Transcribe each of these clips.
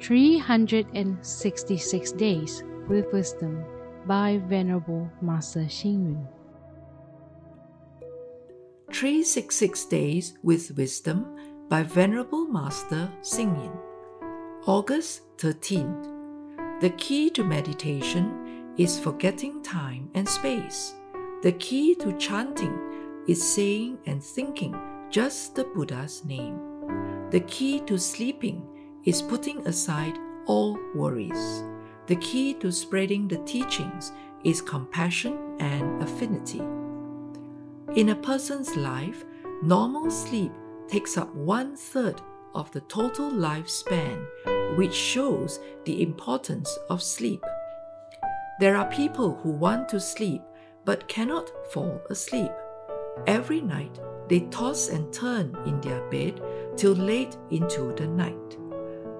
366 Days with Wisdom by Venerable Master Xing Yun. 366 Days with Wisdom by Venerable Master Xing Yun. August 13th. The key to meditation is forgetting time and space. The key to chanting is saying and thinking just the Buddha's name. The key to sleeping is putting aside all worries. The key to spreading the teachings is compassion and affinity. In a person's life, normal sleep takes up one third of the total lifespan, which shows the importance of sleep. There are people who want to sleep but cannot fall asleep. Every night, they toss and turn in their bed till late into the night.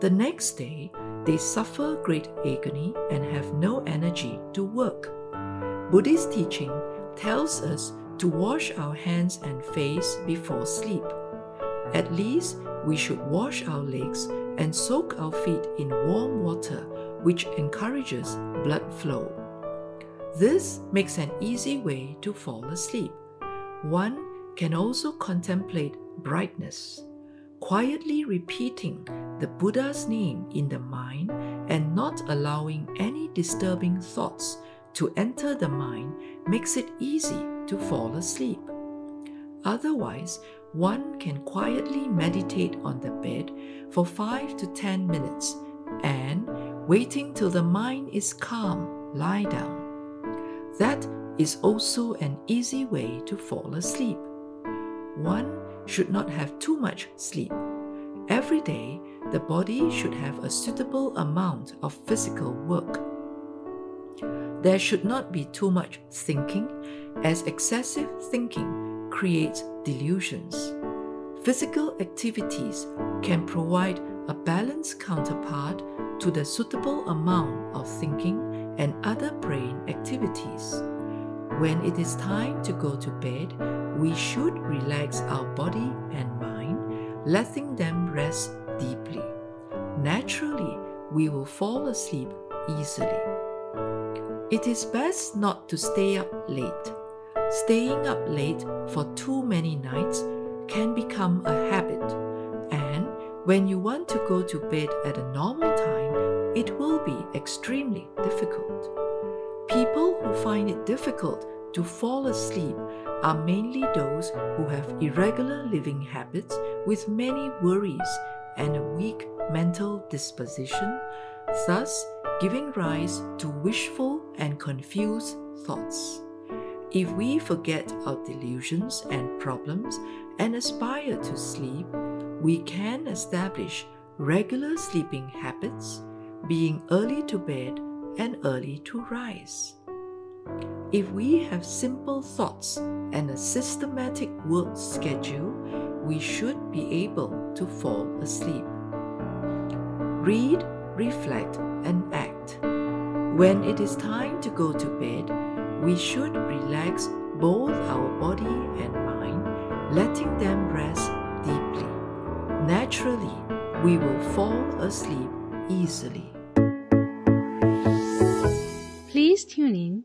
The next day, they suffer great agony and have no energy to work. Buddhist teaching tells us to wash our hands and face before sleep. At least we should wash our legs and soak our feet in warm water, which encourages blood flow. This makes an easy way to fall asleep. One can also contemplate brightness quietly repeating the Buddha's name in the mind and not allowing any disturbing thoughts to enter the mind makes it easy to fall asleep. Otherwise, one can quietly meditate on the bed for 5 to 10 minutes and, waiting till the mind is calm, lie down. That is also an easy way to fall asleep. One should not have too much sleep. Every day, the body should have a suitable amount of physical work. There should not be too much thinking, as excessive thinking creates delusions. Physical activities can provide a balanced counterpart to the suitable amount of thinking and other brain activities. When it is time to go to bed, we should relax our body and mind, letting them rest deeply. Naturally, we will fall asleep easily. It is best not to stay up late. Staying up late for too many nights can become a habit, and when you want to go to bed at a normal time, it will be extremely difficult. People who find it difficult to fall asleep are mainly those who have irregular living habits with many worries and a weak mental disposition, thus giving rise to wishful and confused thoughts. If we forget our delusions and problems and aspire to sleep, we can establish regular sleeping habits, being early to bed and early to rise. If we have simple thoughts and a systematic work schedule, we should be able to fall asleep. Read, reflect, and act. When it is time to go to bed, we should relax both our body and mind, letting them rest deeply. Naturally, we will fall asleep easily. Please tune in